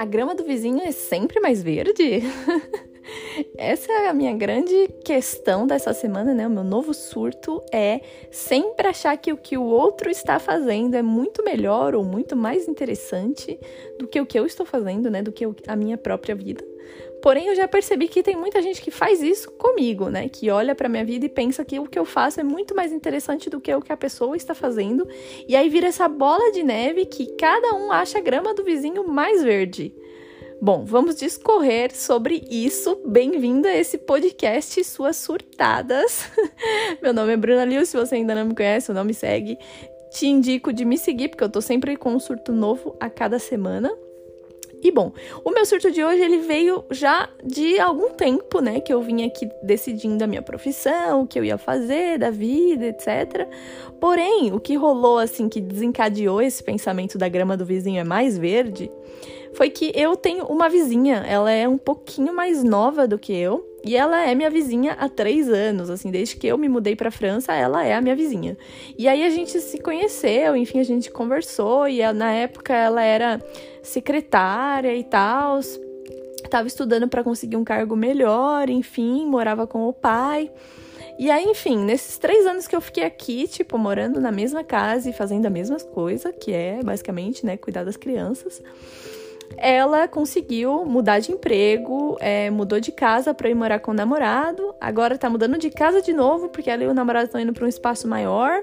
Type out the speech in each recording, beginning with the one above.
A grama do vizinho é sempre mais verde? Essa é a minha grande questão dessa semana, né? O meu novo surto é sempre achar que o que o outro está fazendo é muito melhor ou muito mais interessante do que o que eu estou fazendo, né? Do que a minha própria vida. Porém, eu já percebi que tem muita gente que faz isso comigo, né? Que olha para minha vida e pensa que o que eu faço é muito mais interessante do que o que a pessoa está fazendo. E aí vira essa bola de neve que cada um acha a grama do vizinho mais verde. Bom, vamos discorrer sobre isso. Bem-vindo a esse podcast Suas Surtadas. Meu nome é Bruna Liu, se você ainda não me conhece ou não me segue, te indico de me seguir, porque eu tô sempre com um surto novo a cada semana. E bom, o meu surto de hoje ele veio já de algum tempo, né, que eu vim aqui decidindo a minha profissão, o que eu ia fazer da vida, etc. Porém, o que rolou assim que desencadeou esse pensamento da grama do vizinho é mais verde, foi que eu tenho uma vizinha, ela é um pouquinho mais nova do que eu, e ela é minha vizinha há três anos, assim, desde que eu me mudei para França, ela é a minha vizinha. E aí a gente se conheceu, enfim, a gente conversou, e na época ela era secretária e tal, estava estudando para conseguir um cargo melhor, enfim, morava com o pai. E aí, enfim, nesses três anos que eu fiquei aqui, tipo, morando na mesma casa e fazendo a mesma coisa, que é basicamente, né, cuidar das crianças ela conseguiu mudar de emprego, é, mudou de casa para ir morar com o namorado. Agora tá mudando de casa de novo, porque ela e o namorado estão indo para um espaço maior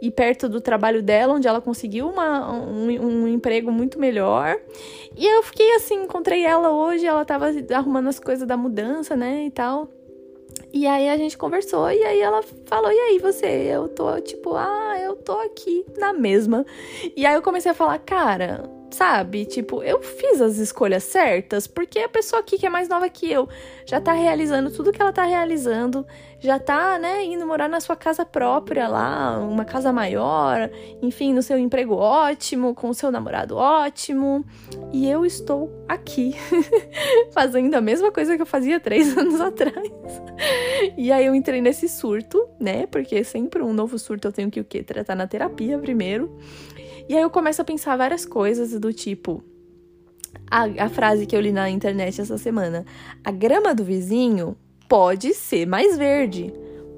e perto do trabalho dela, onde ela conseguiu uma, um, um, emprego muito melhor. E eu fiquei assim, encontrei ela hoje, ela tava arrumando as coisas da mudança, né, e tal. E aí a gente conversou e aí ela falou: "E aí você?" Eu tô tipo: "Ah, eu tô aqui na mesma". E aí eu comecei a falar: "Cara, sabe? Tipo, eu fiz as escolhas certas porque a pessoa aqui que é mais nova que eu já tá realizando tudo que ela tá realizando, já tá, né, indo morar na sua casa própria lá, uma casa maior, enfim, no seu emprego ótimo, com o seu namorado ótimo. E eu estou aqui fazendo a mesma coisa que eu fazia três anos atrás. E aí eu entrei nesse surto, né? Porque sempre um novo surto eu tenho que o quê? Tratar na terapia primeiro. E aí eu começo a pensar várias coisas do tipo. A, a frase que eu li na internet essa semana. A grama do vizinho pode ser mais verde.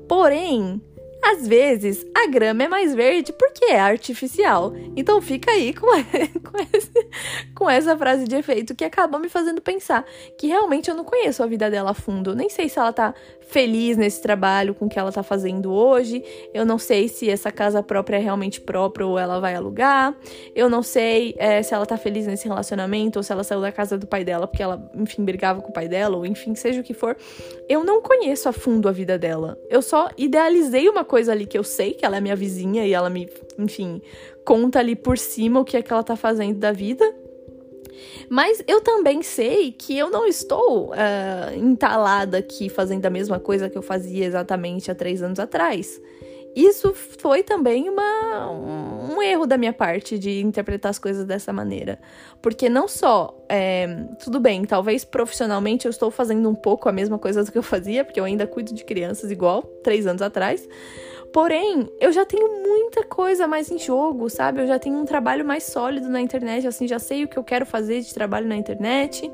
Porém, às vezes a grama é mais verde porque é artificial. Então fica aí com, com, com, essa frase de efeito que acabou me fazendo pensar que realmente eu não conheço a vida dela a fundo. Nem sei se ela tá feliz nesse trabalho com o que ela tá fazendo hoje. Eu não sei se essa casa própria é realmente própria ou ela vai alugar. Eu não sei é, se ela tá feliz nesse relacionamento ou se ela saiu da casa do pai dela porque ela, enfim, brigava com o pai dela, ou enfim, seja o que for. Eu não conheço a fundo a vida dela. Eu só idealizei uma coisa ali que eu sei que ela é minha vizinha e ela me, enfim, conta ali por cima o que é que ela tá fazendo da vida. Mas eu também sei que eu não estou uh, entalada aqui fazendo a mesma coisa que eu fazia exatamente há três anos atrás. Isso foi também uma, um, erro da minha parte de interpretar as coisas dessa maneira. Porque não só, é, tudo bem, talvez profissionalmente eu estou fazendo um pouco a mesma coisa do que eu fazia, porque eu ainda cuido de crianças igual três anos atrás. Porém, eu já tenho muita coisa mais em jogo, sabe? Eu já tenho um trabalho mais sólido na internet, assim, já sei o que eu quero fazer de trabalho na internet.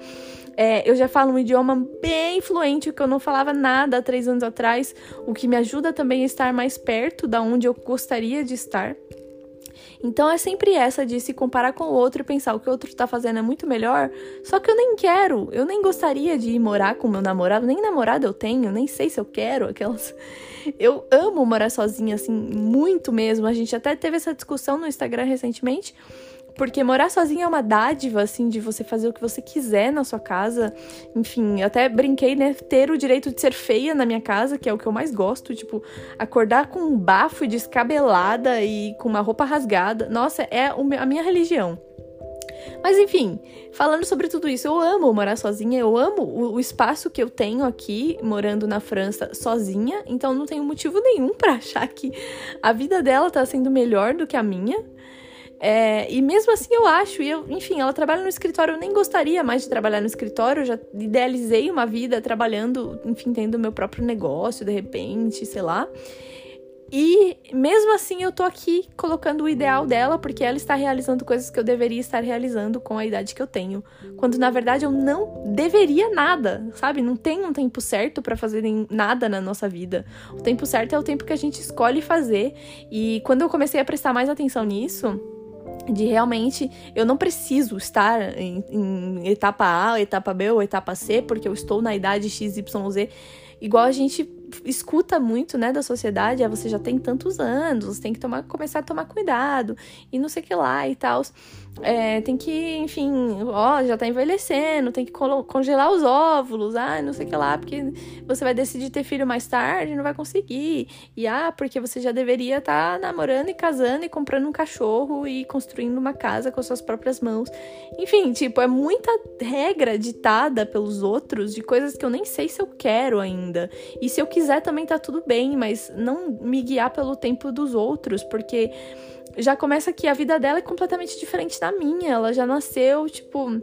É, eu já falo um idioma bem fluente, que eu não falava nada há três anos atrás, o que me ajuda também a estar mais perto da onde eu gostaria de estar. Então é sempre essa de se comparar com o outro e pensar o que o outro tá fazendo é muito melhor. Só que eu nem quero, eu nem gostaria de ir morar com meu namorado, nem namorado eu tenho, nem sei se eu quero aquelas. Eu amo morar sozinha, assim, muito mesmo. A gente até teve essa discussão no Instagram recentemente. Porque morar sozinha é uma dádiva, assim, de você fazer o que você quiser na sua casa. Enfim, até brinquei, né? Ter o direito de ser feia na minha casa, que é o que eu mais gosto. Tipo, acordar com um bafo descabelada e com uma roupa rasgada. Nossa, é a minha religião. Mas enfim, falando sobre tudo isso, eu amo morar sozinha, eu amo o, o espaço que eu tenho aqui, morando na França sozinha, então não tenho motivo nenhum para achar que a vida dela tá sendo melhor do que a minha. É, e mesmo assim eu acho, e eu, enfim, ela trabalha no escritório, eu nem gostaria mais de trabalhar no escritório, eu já idealizei uma vida trabalhando, enfim, tendo meu próprio negócio de repente, sei lá. E mesmo assim eu tô aqui colocando o ideal dela, porque ela está realizando coisas que eu deveria estar realizando com a idade que eu tenho. Quando na verdade eu não deveria nada, sabe? Não tem um tempo certo para fazer nada na nossa vida. O tempo certo é o tempo que a gente escolhe fazer. E quando eu comecei a prestar mais atenção nisso, de realmente eu não preciso estar em, em, etapa A, etapa B ou etapa C, porque eu estou na idade XYZ, igual a gente escuta muito, né, da sociedade, é você já tem tantos anos, você tem que tomar, começar a tomar cuidado e não sei o que lá e tal é, tem que, enfim, ó, já tá envelhecendo, tem que congelar os óvulos, ah, não sei o que lá, porque você vai decidir ter filho mais tarde, não vai conseguir. E ah, porque você já deveria estar tá namorando e casando e comprando um cachorro e construindo uma casa com suas próprias mãos. Enfim, tipo, é muita regra ditada pelos outros de coisas que eu nem sei se eu quero ainda. E se eu quiser também tá tudo bem, mas não me guiar pelo tempo dos outros, porque já começa que a vida dela é completamente diferente da minha. Ela já nasceu, tipo,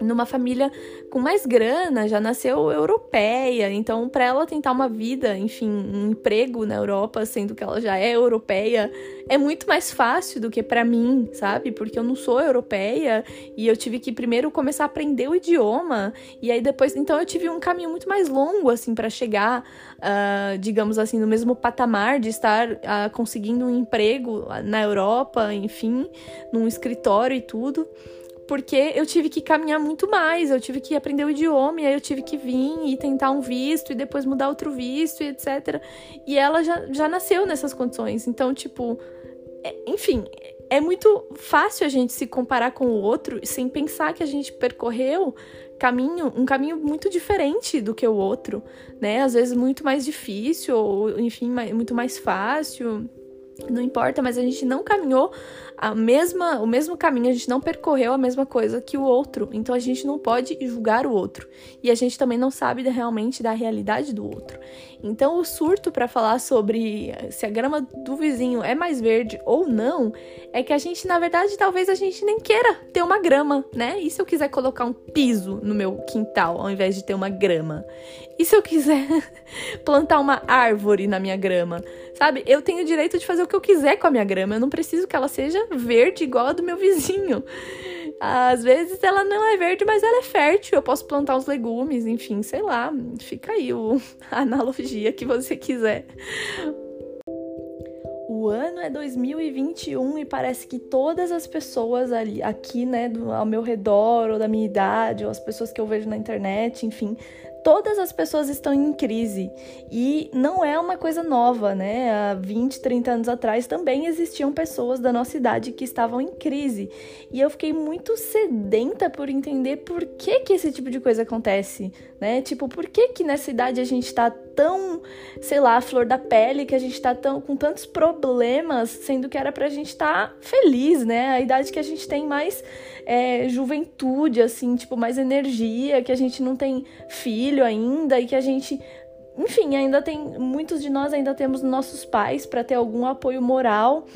numa família com mais grana, já nasceu europeia, então para ela tentar uma vida, enfim, um emprego na Europa, sendo que ela já é europeia, é muito mais fácil do que para mim, sabe? Porque eu não sou europeia e eu tive que primeiro começar a aprender o idioma. E aí depois, então eu tive um caminho muito mais longo assim para chegar, uh, digamos assim, no mesmo patamar de estar uh, conseguindo um emprego na Europa, enfim, num escritório e tudo porque eu tive que caminhar muito mais, eu tive que aprender o idioma, e aí eu tive que vir e tentar um visto e depois mudar outro visto e etc. E ela já, já nasceu nessas condições. Então, tipo, é, enfim, é muito fácil a gente se comparar com o outro sem pensar que a gente percorreu caminho, um caminho muito diferente do que o outro, né? Às vezes muito mais difícil, ou enfim, muito mais fácil. Não importa, mas a gente não caminhou a mesma, o mesmo caminho, a gente não percorreu a mesma coisa que o outro. Então a gente não pode julgar o outro. E a gente também não sabe realmente da realidade do outro. Então o surto para falar sobre se a grama do vizinho é mais verde ou não, é que a gente, na verdade, talvez a gente nem queira ter uma grama, né? E se eu quiser colocar um piso no meu quintal ao invés de ter uma grama? E se eu quiser plantar uma árvore na minha grama? Sabe? Eu tenho o direito de fazer o que eu quiser com a minha grama. Eu não preciso que ela seja verde igual a do meu vizinho. Às vezes ela não é verde, mas ela é fértil. Eu posso plantar uns legumes, enfim, sei lá. Fica aí o, a analogia que você quiser. O ano é 2021 e parece que todas as pessoas ali, aqui, né, do, ao meu redor, ou da minha idade, ou as pessoas que eu vejo na internet, enfim, todas as pessoas estão em crise. E não é uma coisa nova, né? Há 20, 30 anos atrás também existiam pessoas da nossa idade que estavam em crise. E eu fiquei muito sedenta por entender por que, que esse tipo de coisa acontece, né? Tipo, por que que nessa idade a gente tá tão, sei lá, flor da pele, que a gente tá tão, com tantos problemas, sendo que era pra gente estar tá feliz, né? A idade que a gente tem mais é, juventude, assim, tipo, mais energia, que a gente não tem filho ainda e que a gente enfim, ainda tem muitos de nós ainda temos nossos pais para ter algum apoio moral.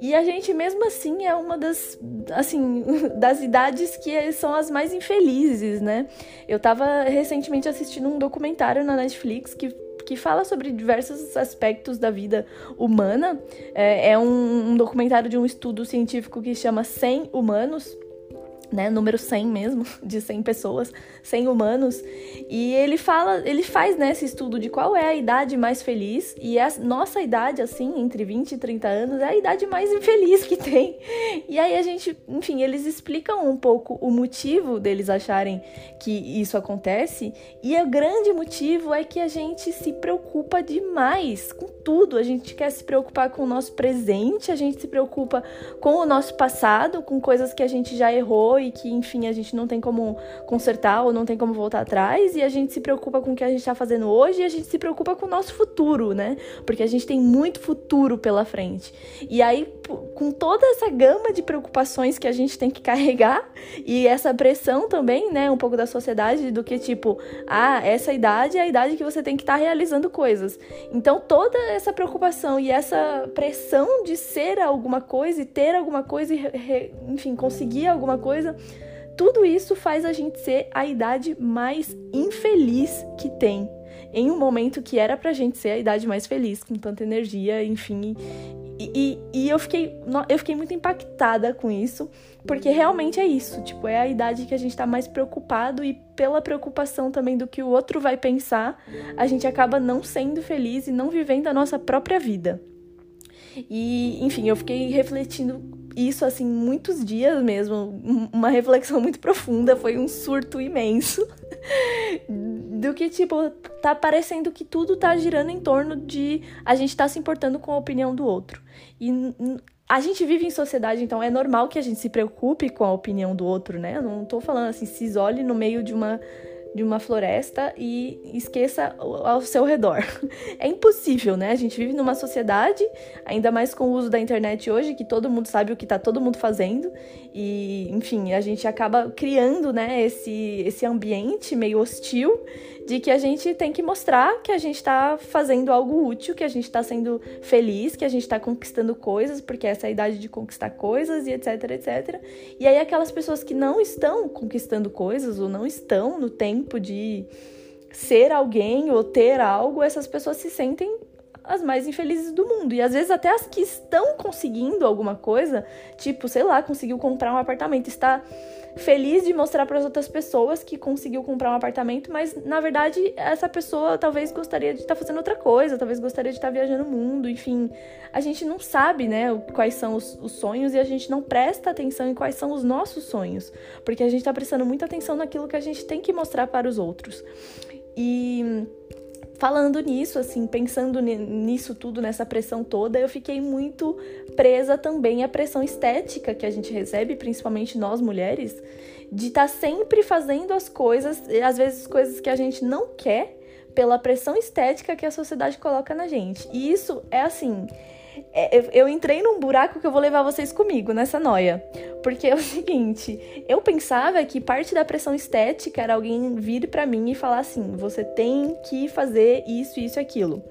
E a gente mesmo assim é uma das assim, das idades que são as mais infelizes, né? Eu tava recentemente assistindo um documentário na Netflix que que fala sobre diversos aspectos da vida humana. É, é um, um documentário de um estudo científico que chama 100 Humanos né, número 100 mesmo, de 100 pessoas, 100 humanos, e ele fala, ele faz né, esse estudo de qual é a idade mais feliz, e a nossa idade, assim, entre 20 e 30 anos, é a idade mais infeliz que tem. E aí a gente, enfim, eles explicam um pouco o motivo deles acharem que isso acontece, e o grande motivo é que a gente se preocupa demais com tudo, a gente quer se preocupar com o nosso presente, a gente se preocupa com o nosso passado, com coisas que a gente já errou, e que, enfim, a gente não tem como consertar ou não tem como voltar atrás, e a gente se preocupa com o que a gente está fazendo hoje e a gente se preocupa com o nosso futuro, né? Porque a gente tem muito futuro pela frente. E aí, com toda essa gama de preocupações que a gente tem que carregar e essa pressão também, né, um pouco da sociedade do que tipo, ah, essa idade é a idade que você tem que estar tá realizando coisas. Então, toda essa preocupação e essa pressão de ser alguma coisa e ter alguma coisa e, enfim, conseguir alguma coisa coisa. Tudo isso faz a gente ser a idade mais infeliz que tem. em um momento que era pra gente ser a idade mais feliz, com tanta energia, enfim. E, e, e, eu, fiquei, eu fiquei muito impactada com isso, porque realmente é isso. Tipo, é a idade que a gente tá mais preocupado e pela preocupação também do que o outro vai pensar, a gente acaba não sendo feliz e não vivendo a nossa própria vida. E, enfim, eu fiquei refletindo isso assim muitos dias mesmo, uma reflexão muito profunda, foi um surto imenso. do que tipo tá parecendo que tudo tá girando em torno de a gente tá se importando com a opinião do outro. E a gente vive em sociedade, então é normal que a gente se preocupe com a opinião do outro, né? Eu não tô falando assim, se isole no meio de uma de uma floresta e esqueça ao seu redor. É impossível, né? A gente vive numa sociedade, ainda mais com o uso da internet hoje, que todo mundo sabe o que tá todo mundo fazendo. E, enfim, a gente acaba criando, né, esse, esse ambiente meio hostil de que a gente tem que mostrar que a gente está fazendo algo útil, que a gente está sendo feliz, que a gente está conquistando coisas, porque essa é a idade de conquistar coisas e etc, etc. E aí aquelas pessoas que não estão conquistando coisas ou não estão no tempo de ser alguém ou ter algo, essas pessoas se sentem as mais infelizes do mundo. E às vezes até as que estão conseguindo alguma coisa, tipo, sei lá, conseguiu comprar um apartamento, está feliz de mostrar para as outras pessoas que conseguiu comprar um apartamento, mas na verdade essa pessoa talvez gostaria de estar tá fazendo outra coisa, talvez gostaria de estar tá viajando o mundo, enfim. A gente não sabe, né, quais são os, os sonhos e a gente não presta atenção em quais são os nossos sonhos, porque a gente está prestando muita atenção naquilo que a gente tem que mostrar para os outros. E falando nisso, assim, pensando nisso tudo, nessa pressão toda, eu fiquei muito presa também à pressão estética que a gente recebe, principalmente nós mulheres, de estar tá sempre fazendo as coisas, às vezes coisas que a gente não quer, pela pressão estética que a sociedade coloca na gente. E isso é assim, eu entrei num buraco que eu vou levar vocês comigo nessa noia. Porque é o seguinte, eu pensava que parte da pressão estética era alguém vir para mim e falar assim: você tem que fazer isso, isso e aquilo.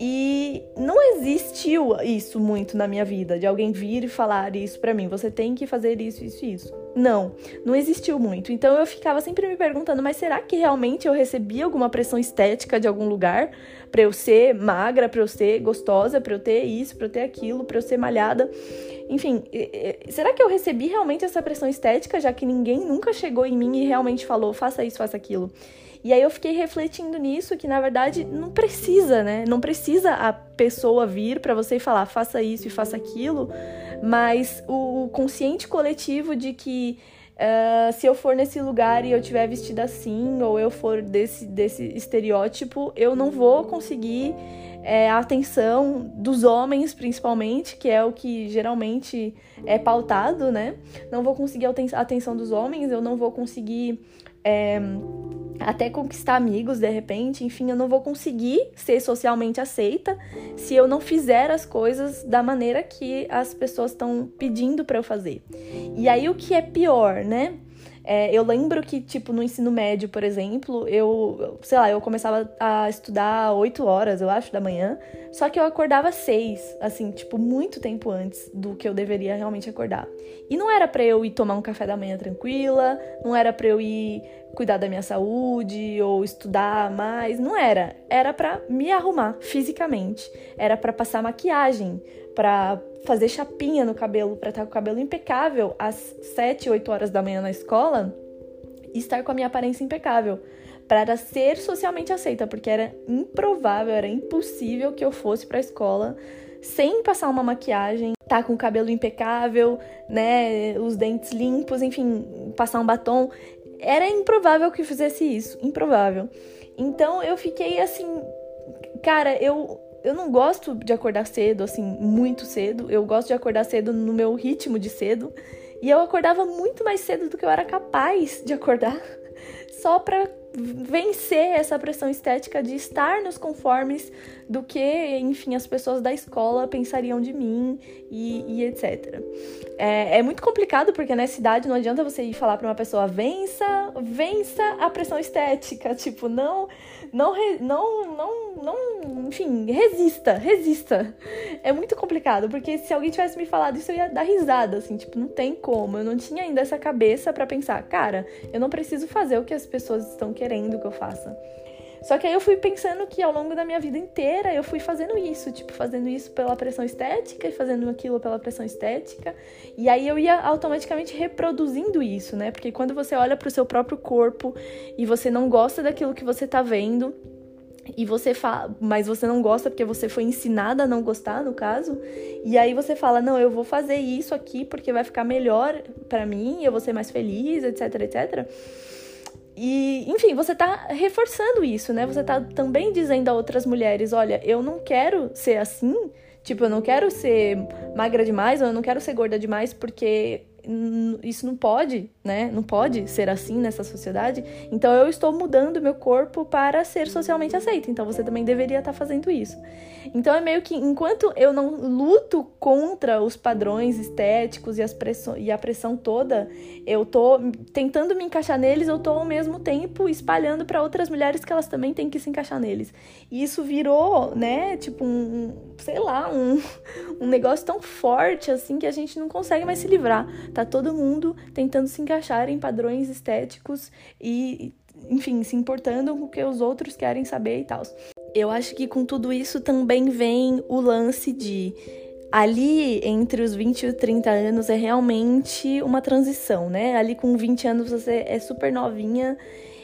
E não existiu isso muito na minha vida, de alguém vir e falar isso para mim, você tem que fazer isso, isso e isso. Não, não existiu muito. Então eu ficava sempre me perguntando, mas será que realmente eu recebi alguma pressão estética de algum lugar para eu ser magra, para eu ser gostosa, para eu ter isso, para eu ter aquilo, para eu ser malhada? Enfim, será que eu recebi realmente essa pressão estética, já que ninguém nunca chegou em mim e realmente falou, faça isso, faça aquilo? E aí eu fiquei refletindo nisso, que na verdade não precisa, né? Não precisa a pessoa vir para você e falar, faça isso e faça aquilo, mas o consciente coletivo de que Uh, se eu for nesse lugar e eu tiver vestida assim, ou eu for desse, desse estereótipo, eu não vou conseguir é, a atenção dos homens, principalmente, que é o que geralmente é pautado, né? Não vou conseguir a atenção dos homens, eu não vou conseguir. É, até conquistar amigos de repente, enfim, eu não vou conseguir ser socialmente aceita se eu não fizer as coisas da maneira que as pessoas estão pedindo para eu fazer. E aí o que é pior, né? É, eu lembro que, tipo, no ensino médio, por exemplo, eu, sei lá, eu começava a estudar 8 horas, eu acho, da manhã, só que eu acordava 6, assim, tipo, muito tempo antes do que eu deveria realmente acordar. E não era para eu ir tomar um café da manhã tranquila, não era para eu ir cuidar da minha saúde ou estudar mais, não era. Era para me arrumar fisicamente, era para passar maquiagem, para fazer chapinha no cabelo, para estar com o cabelo impecável às 7, 8 horas da manhã na escola e estar com a minha aparência impecável. Para ser socialmente aceita, porque era improvável, era impossível que eu fosse para a escola sem passar uma maquiagem, tá com o cabelo impecável, né, os dentes limpos, enfim, passar um batom. Era improvável que fizesse isso, improvável. Então eu fiquei assim, cara, eu eu não gosto de acordar cedo, assim, muito cedo. Eu gosto de acordar cedo no meu ritmo de cedo. E eu acordava muito mais cedo do que eu era capaz de acordar, só para vencer essa pressão estética de estar nos conformes do que, enfim, as pessoas da escola pensariam de mim e, e etc. É, é, muito complicado porque nessa idade não adianta você ir falar para uma pessoa vença, vença a pressão estética, tipo, não não, não, não, não, enfim, resista, resista. É muito complicado, porque se alguém tivesse me falado isso, eu ia dar risada, assim, tipo, não tem como. Eu não tinha ainda essa cabeça para pensar, cara, eu não preciso fazer o que as pessoas estão querendo que eu faça. Só que aí eu fui pensando que ao longo da minha vida inteira eu fui fazendo isso, tipo, fazendo isso pela pressão estética e fazendo aquilo pela pressão estética. E aí eu ia automaticamente reproduzindo isso, né? Porque quando você olha para o seu próprio corpo e você não gosta daquilo que você tá vendo, e você fala, mas você não gosta porque você foi ensinada a não gostar, no caso, e aí você fala: "Não, eu vou fazer isso aqui porque vai ficar melhor para mim, eu vou ser mais feliz, etc, etc". E, enfim, você tá reforçando isso, né? Você tá também dizendo a outras mulheres: "Olha, eu não quero ser assim, tipo, eu não quero ser magra demais, ou eu não quero ser gorda demais porque isso não pode, né? Não pode ser assim nessa sociedade. Então eu estou mudando meu corpo para ser socialmente aceito. Então você também deveria estar fazendo isso. Então é meio que enquanto eu não luto contra os padrões estéticos e, as e a pressão toda, eu tô tentando me encaixar neles, eu tô ao mesmo tempo espalhando para outras mulheres que elas também têm que se encaixar neles. E isso virou, né, tipo um, sei lá, um, um negócio tão forte assim que a gente não consegue mais se livrar Tá todo mundo tentando se encaixar em padrões estéticos e, enfim, se importando com o que os outros querem saber e tal. Eu acho que com tudo isso também vem o lance de ali entre os 20 e os 30 anos é realmente uma transição, né? Ali com 20 anos você é super novinha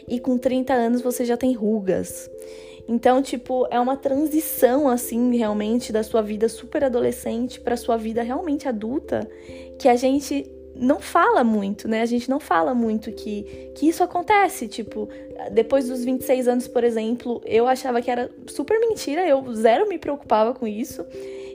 e com 30 anos você já tem rugas. Então, tipo, é uma transição assim, realmente da sua vida super adolescente para sua vida realmente adulta, que a gente não fala muito, né? A gente não fala muito que, que isso acontece. Tipo, depois dos 26 anos, por exemplo, eu achava que era super mentira, eu zero me preocupava com isso.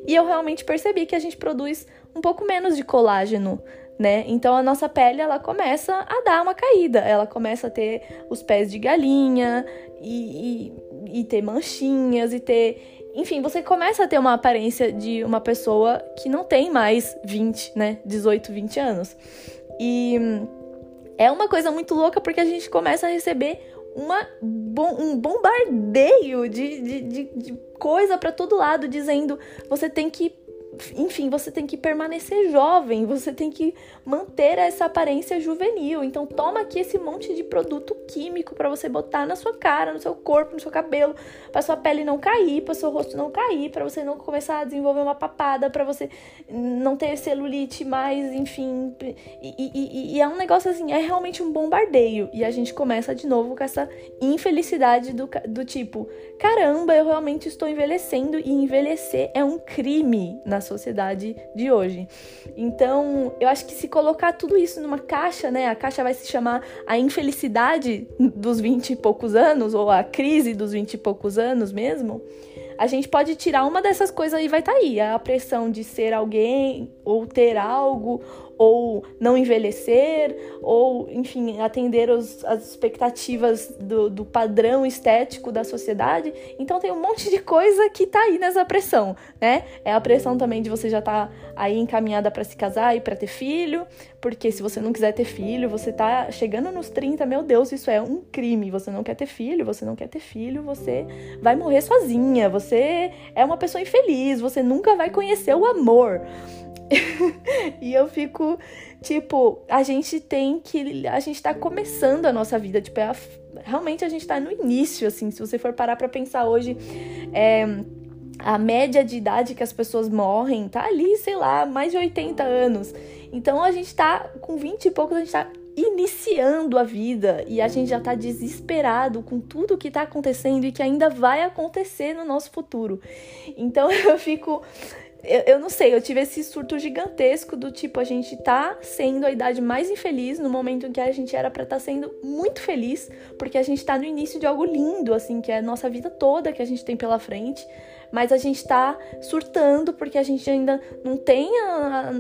E eu realmente percebi que a gente produz um pouco menos de colágeno, né? Então a nossa pele ela começa a dar uma caída, ela começa a ter os pés de galinha e, e, e ter manchinhas e ter enfim, você começa a ter uma aparência de uma pessoa que não tem mais 20, né? 18, 20 anos. E é uma coisa muito louca porque a gente começa a receber uma, um bombardeio de, de, de, de coisa para todo lado dizendo você tem que enfim, você tem que permanecer jovem, você tem que manter essa aparência juvenil. Então toma aqui esse monte de produto químico para você botar na sua cara, no seu corpo, no seu cabelo, para sua pele não cair, para seu rosto não cair, para você não começar a desenvolver uma papada, para você não ter celulite mais, enfim. E, e, e, é um negócio assim, é realmente um bombardeio. E a gente começa de novo com essa infelicidade do, do tipo, caramba, eu realmente estou envelhecendo e envelhecer é um crime na sociedade de hoje. Então, eu acho que se colocar tudo isso numa caixa, né? A caixa vai se chamar a infelicidade dos 20 e poucos anos, ou a crise dos 20 e poucos anos mesmo. A gente pode tirar uma dessas coisas e vai estar tá aí. A pressão de ser alguém, ou ter algo, ou não envelhecer, ou, enfim, atender os, as expectativas do, do, padrão estético da sociedade. Então tem um monte de coisa que tá aí nessa pressão, né? É a pressão também de você já tá aí encaminhada para se casar e para ter filho, porque se você não quiser ter filho, você tá chegando nos 30, meu Deus, isso é um crime. Você não quer ter filho, você não quer ter filho, você vai morrer sozinha, você é uma pessoa infeliz, você nunca vai conhecer o amor. e eu fico, tipo, a gente tem que. A gente tá começando a nossa vida, tipo, é a, realmente a gente tá no início, assim. Se você for parar pra pensar hoje, é, a média de idade que as pessoas morrem tá ali, sei lá, mais de 80 anos. Então a gente tá com 20 e poucos, a gente tá iniciando a vida e a gente já tá desesperado com tudo que tá acontecendo e que ainda vai acontecer no nosso futuro. Então eu fico eu, eu, não sei, eu tive esse surto gigantesco do tipo, a gente tá sendo a idade mais infeliz no momento em que a gente era para estar tá sendo muito feliz, porque a gente tá no início de algo lindo, assim, que é a nossa vida toda que a gente tem pela frente mas a gente tá surtando porque a gente ainda não tem a, a,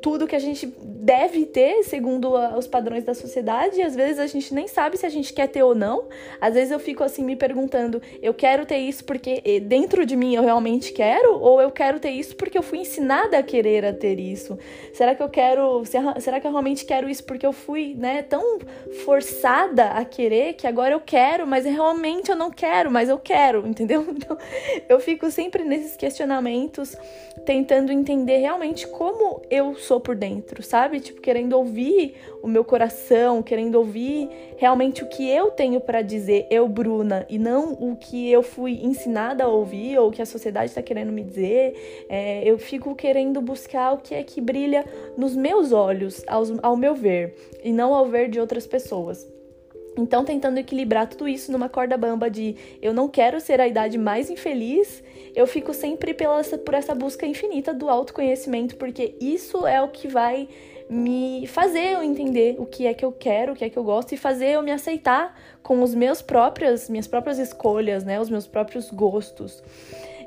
tudo que a gente deve ter segundo a, os padrões da sociedade e às vezes a gente nem sabe se a gente quer ter ou não. Às vezes eu fico assim me perguntando, eu quero ter isso porque dentro de mim eu realmente quero ou eu quero ter isso porque eu fui ensinada a querer a ter isso? Será que eu quero, será que eu realmente quero isso porque eu fui, né, tão forçada a querer que agora eu quero, mas realmente eu não quero, mas eu quero, entendeu? Então, eu fico sempre nesses questionamentos, tentando entender realmente como eu sou por dentro, sabe? Tipo, querendo ouvir o meu coração, querendo ouvir realmente o que eu tenho para dizer, eu, Bruna, e não o que eu fui ensinada a ouvir ou o que a sociedade está querendo me dizer. É, eu fico querendo buscar o que é que brilha nos meus olhos, aos, ao meu ver, e não ao ver de outras pessoas. Então, tentando equilibrar tudo isso numa corda bamba de eu não quero ser a idade mais infeliz, eu fico sempre pela, por essa busca infinita do autoconhecimento, porque isso é o que vai me fazer eu entender o que é que eu quero, o que é que eu gosto e fazer eu me aceitar com os meus próprias, minhas próprias escolhas, né, os meus próprios gostos.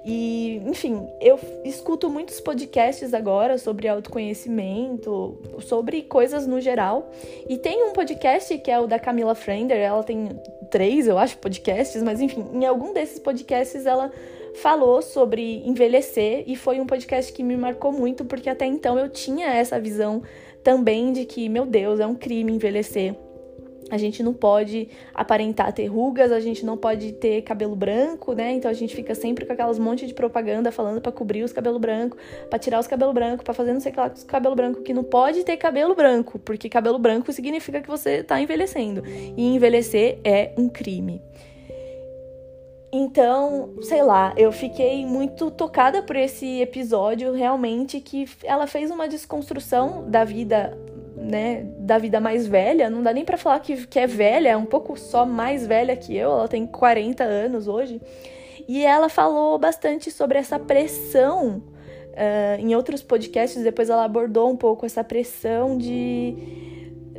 E, enfim, eu escuto muitos podcasts agora sobre autoconhecimento, sobre coisas no geral. E tem um podcast que é o da Camila Frender, ela tem três, eu acho, podcasts, mas enfim, em algum desses podcasts ela falou sobre envelhecer e foi um podcast que me marcou muito porque até então eu tinha essa visão também de que, meu Deus, é um crime envelhecer a gente não pode aparentar ter rugas, a gente não pode ter cabelo branco, né? Então a gente fica sempre com aquelas monte de propaganda falando para cobrir os cabelo branco, para tirar os cabelo branco, para fazer não sei o que lá com os cabelo branco, que não pode ter cabelo branco, porque cabelo branco significa que você tá envelhecendo. E envelhecer é um crime. Então, sei lá, eu fiquei muito tocada por esse episódio, realmente, que ela fez uma desconstrução da vida né, da vida mais velha, não dá nem para falar que, que é velha, é um pouco só mais velha que eu, ela tem 40 anos hoje. E ela falou bastante sobre essa pressão. Uh, em outros podcasts, depois ela abordou um pouco essa pressão de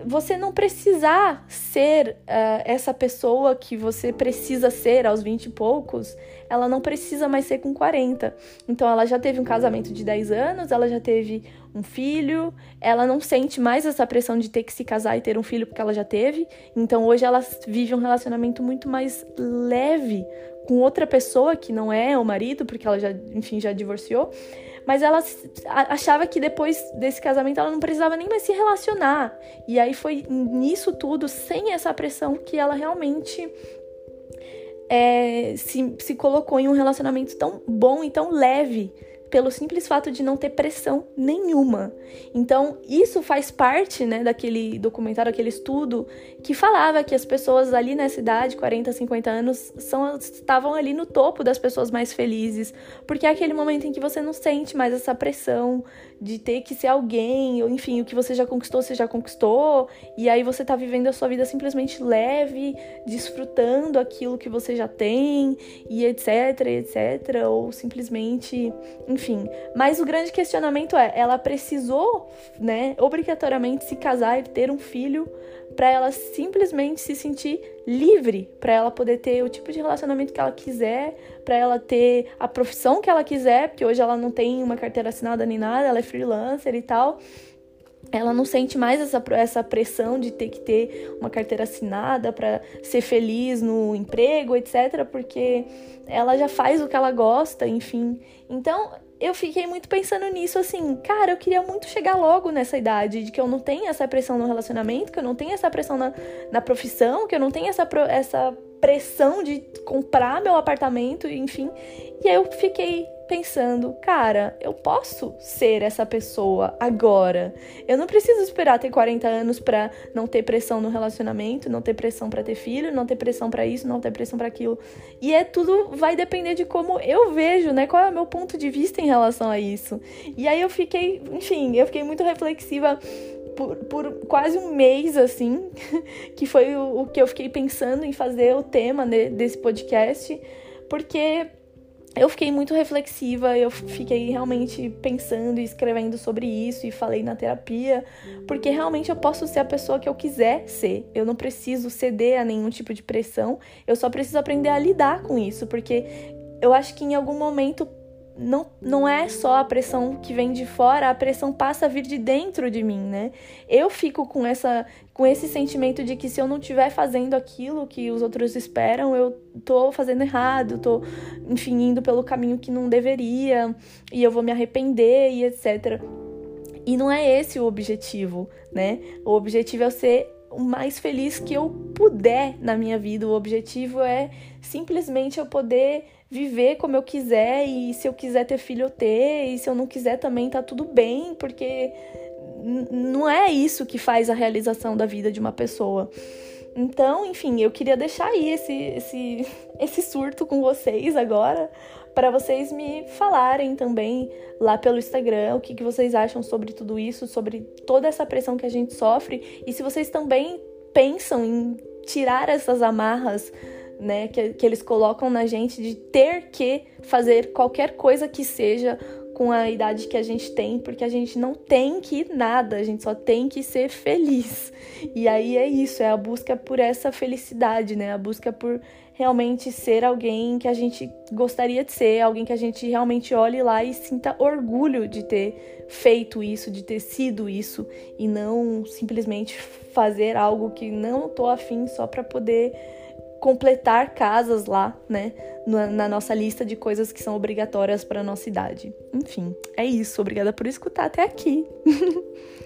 você não precisar ser uh, essa pessoa que você precisa ser aos 20 e poucos, ela não precisa mais ser com 40. Então ela já teve um casamento de 10 anos, ela já teve um filho, ela não sente mais essa pressão de ter que se casar e ter um filho porque ela já teve. Então hoje ela vive um relacionamento muito mais leve com outra pessoa que não é o marido, porque ela já, enfim, já divorciou. Mas ela achava que depois desse casamento ela não precisava nem mais se relacionar. E aí foi nisso tudo, sem essa pressão, que ela realmente é, se, se colocou em um relacionamento tão bom e tão leve pelo simples fato de não ter pressão nenhuma. Então, isso faz parte, né, daquele documentário, aquele estudo que falava que as pessoas ali nessa idade, 40, 50 anos, são, estavam ali no topo das pessoas mais felizes, porque é aquele momento em que você não sente mais essa pressão de ter que ser alguém, ou enfim, o que você já conquistou, você já conquistou, e aí você tá vivendo a sua vida simplesmente leve, desfrutando aquilo que você já tem, e etc, etc, ou simplesmente, enfim. Mas o grande questionamento é, ela precisou, né, obrigatoriamente se casar e ter um filho para ela simplesmente se sentir livre, para ela poder ter o tipo de relacionamento que ela quiser, para ela ter a profissão que ela quiser, porque hoje ela não tem uma carteira assinada nem nada, ela é freelancer e tal. Ela não sente mais essa, essa pressão de ter que ter uma carteira assinada para ser feliz no emprego, etc., porque ela já faz o que ela gosta, enfim. Então, eu fiquei muito pensando nisso, assim, cara, eu queria muito chegar logo nessa idade, de que eu não tenho essa pressão no relacionamento, que eu não tenho essa pressão na, na profissão, que eu não tenho essa, essa pressão de comprar meu apartamento, enfim. E aí eu fiquei pensando, cara, eu posso ser essa pessoa agora. Eu não preciso esperar ter 40 anos para não ter pressão no relacionamento, não ter pressão para ter filho, não ter pressão para isso, não ter pressão para aquilo. E é tudo vai depender de como eu vejo, né? Qual é o meu ponto de vista em relação a isso. E aí eu fiquei, enfim, eu fiquei muito reflexiva por, por, quase um mês, assim, que foi o, o, que eu fiquei pensando em fazer o tema de, desse podcast, porque eu fiquei muito reflexiva, eu fiquei realmente pensando e escrevendo sobre isso e falei na terapia, porque realmente eu posso ser a pessoa que eu quiser ser. Eu não preciso ceder a nenhum tipo de pressão, eu só preciso aprender a lidar com isso, porque eu acho que em algum momento não, não é só a pressão que vem de fora, a pressão passa a vir de dentro de mim, né? Eu fico com essa com esse sentimento de que se eu não estiver fazendo aquilo que os outros esperam, eu tô fazendo errado, tô, enfim, indo pelo caminho que não deveria, e eu vou me arrepender e etc. E não é esse o objetivo, né? O objetivo é eu ser o mais feliz que eu puder na minha vida. O objetivo é simplesmente eu poder viver como eu quiser e se eu quiser ter filho eu ter e se eu não quiser também tá tudo bem, porque não é isso que faz a realização da vida de uma pessoa. Então, enfim, eu queria deixar aí esse, esse, esse surto com vocês agora, para vocês me falarem também lá pelo Instagram o que, que vocês acham sobre tudo isso, sobre toda essa pressão que a gente sofre e se vocês também pensam em tirar essas amarras né, que, que eles colocam na gente de ter que fazer qualquer coisa que seja com a idade que a gente tem, porque a gente não tem que nada, a gente só tem que ser feliz. E aí é isso, é a busca por essa felicidade, né? A busca por realmente ser alguém que a gente gostaria de ser, alguém que a gente realmente olhe lá e sinta orgulho de ter feito isso, de ter sido isso e não simplesmente fazer algo que não tô afim só para poder completar casas lá, né, na nossa lista de coisas que são obrigatórias para nossa idade. Enfim, é isso. Obrigada por escutar até aqui.